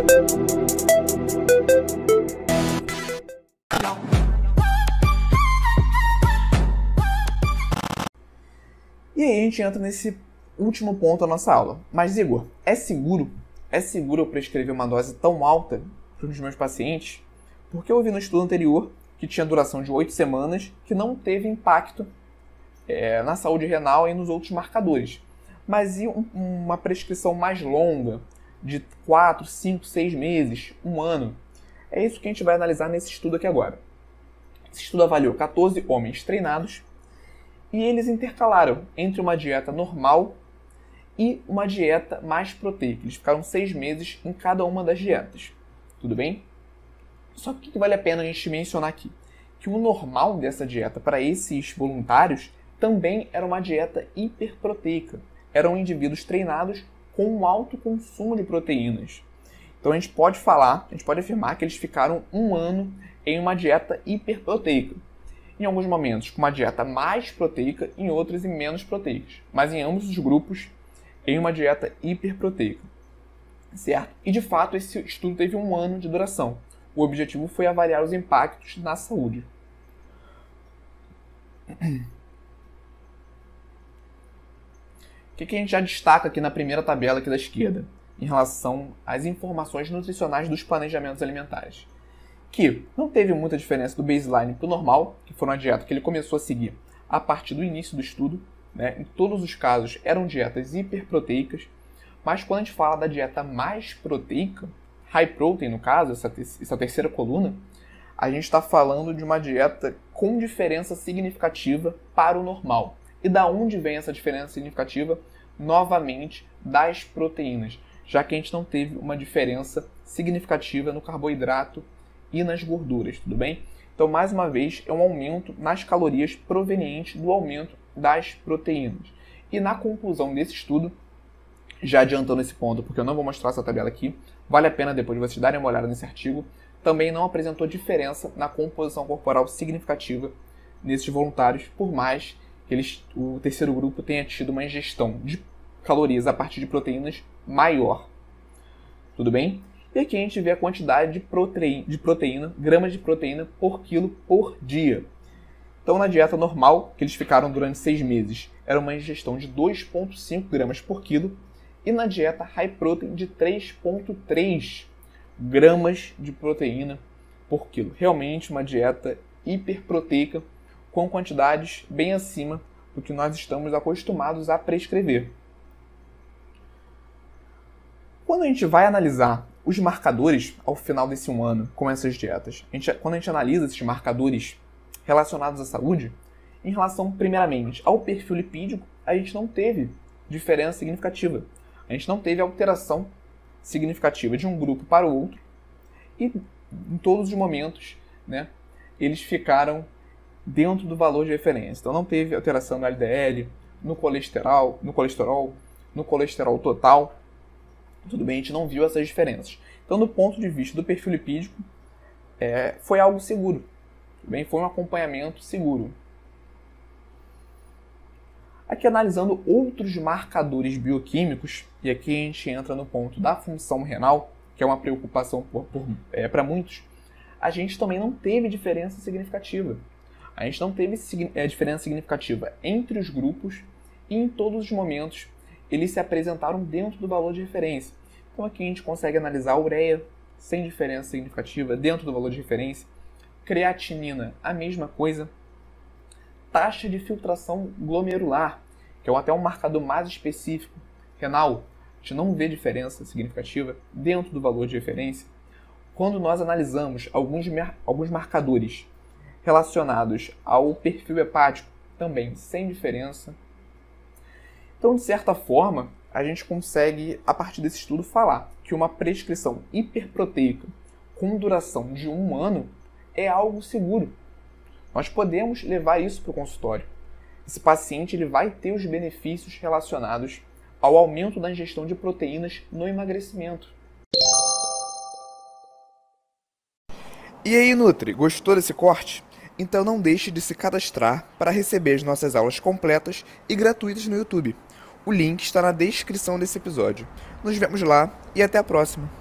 E aí a gente entra nesse último ponto da nossa aula. Mas, Igor, é seguro? É seguro eu prescrever uma dose tão alta para os meus pacientes? Porque eu ouvi no estudo anterior que tinha duração de 8 semanas que não teve impacto é, na saúde renal e nos outros marcadores. Mas e um, uma prescrição mais longa, de 4, 5, 6 meses, um ano? É isso que a gente vai analisar nesse estudo aqui agora. Esse estudo avaliou 14 homens treinados e eles intercalaram entre uma dieta normal e uma dieta mais proteica. Eles ficaram seis meses em cada uma das dietas. Tudo bem? Só que o que vale a pena a gente mencionar aqui? Que o normal dessa dieta para esses voluntários também era uma dieta hiperproteica. Eram indivíduos treinados com um alto consumo de proteínas. Então a gente pode falar, a gente pode afirmar que eles ficaram um ano em uma dieta hiperproteica em alguns momentos com uma dieta mais proteica, em outros em menos proteicas, mas em ambos os grupos em uma dieta hiperproteica. Certo? E de fato esse estudo teve um ano de duração. O objetivo foi avaliar os impactos na saúde. O que, que a gente já destaca aqui na primeira tabela aqui da esquerda, em relação às informações nutricionais dos planejamentos alimentares? que não teve muita diferença do baseline para o normal, que foi uma dieta que ele começou a seguir a partir do início do estudo. Né? Em todos os casos eram dietas hiperproteicas, mas quando a gente fala da dieta mais proteica, high protein no caso, essa, te essa terceira coluna, a gente está falando de uma dieta com diferença significativa para o normal. E da onde vem essa diferença significativa? Novamente, das proteínas, já que a gente não teve uma diferença significativa no carboidrato e nas gorduras, tudo bem? Então, mais uma vez, é um aumento nas calorias proveniente do aumento das proteínas. E na conclusão desse estudo, já adiantando esse ponto, porque eu não vou mostrar essa tabela aqui, vale a pena depois vocês darem uma olhada nesse artigo, também não apresentou diferença na composição corporal significativa nesses voluntários, por mais eles, o terceiro grupo tenha tido uma ingestão de calorias a partir de proteínas maior. Tudo bem? E aqui a gente vê a quantidade de proteína, de proteína, gramas de proteína por quilo por dia. Então, na dieta normal, que eles ficaram durante seis meses, era uma ingestão de 2,5 gramas por quilo, e na dieta high protein de 3,3 gramas de proteína por quilo. Realmente uma dieta hiperproteica com quantidades bem acima do que nós estamos acostumados a prescrever. Quando a gente vai analisar os marcadores ao final desse um ano com essas dietas, a gente, quando a gente analisa esses marcadores relacionados à saúde, em relação, primeiramente, ao perfil lipídico, a gente não teve diferença significativa. A gente não teve alteração significativa de um grupo para o outro e em todos os momentos, né, eles ficaram dentro do valor de referência. Então não teve alteração no LDL, no colesterol, no colesterol, no colesterol total tudo bem, a gente não viu essas diferenças. Então, do ponto de vista do perfil lipídico, é, foi algo seguro. Tudo bem? Foi um acompanhamento seguro. Aqui analisando outros marcadores bioquímicos, e aqui a gente entra no ponto da função renal, que é uma preocupação é, para muitos, a gente também não teve diferença significativa. A gente não teve é, diferença significativa entre os grupos e em todos os momentos eles se apresentaram dentro do valor de referência. Então aqui a gente consegue analisar a ureia sem diferença significativa dentro do valor de referência, creatinina, a mesma coisa, taxa de filtração glomerular, que é até um marcador mais específico, renal, a gente não vê diferença significativa dentro do valor de referência. Quando nós analisamos alguns, alguns marcadores relacionados ao perfil hepático, também sem diferença então, de certa forma, a gente consegue, a partir desse estudo, falar que uma prescrição hiperproteica com duração de um ano é algo seguro. Nós podemos levar isso para o consultório. Esse paciente ele vai ter os benefícios relacionados ao aumento da ingestão de proteínas no emagrecimento. E aí, Nutri, gostou desse corte? Então não deixe de se cadastrar para receber as nossas aulas completas e gratuitas no YouTube. O link está na descrição desse episódio. Nos vemos lá e até a próxima!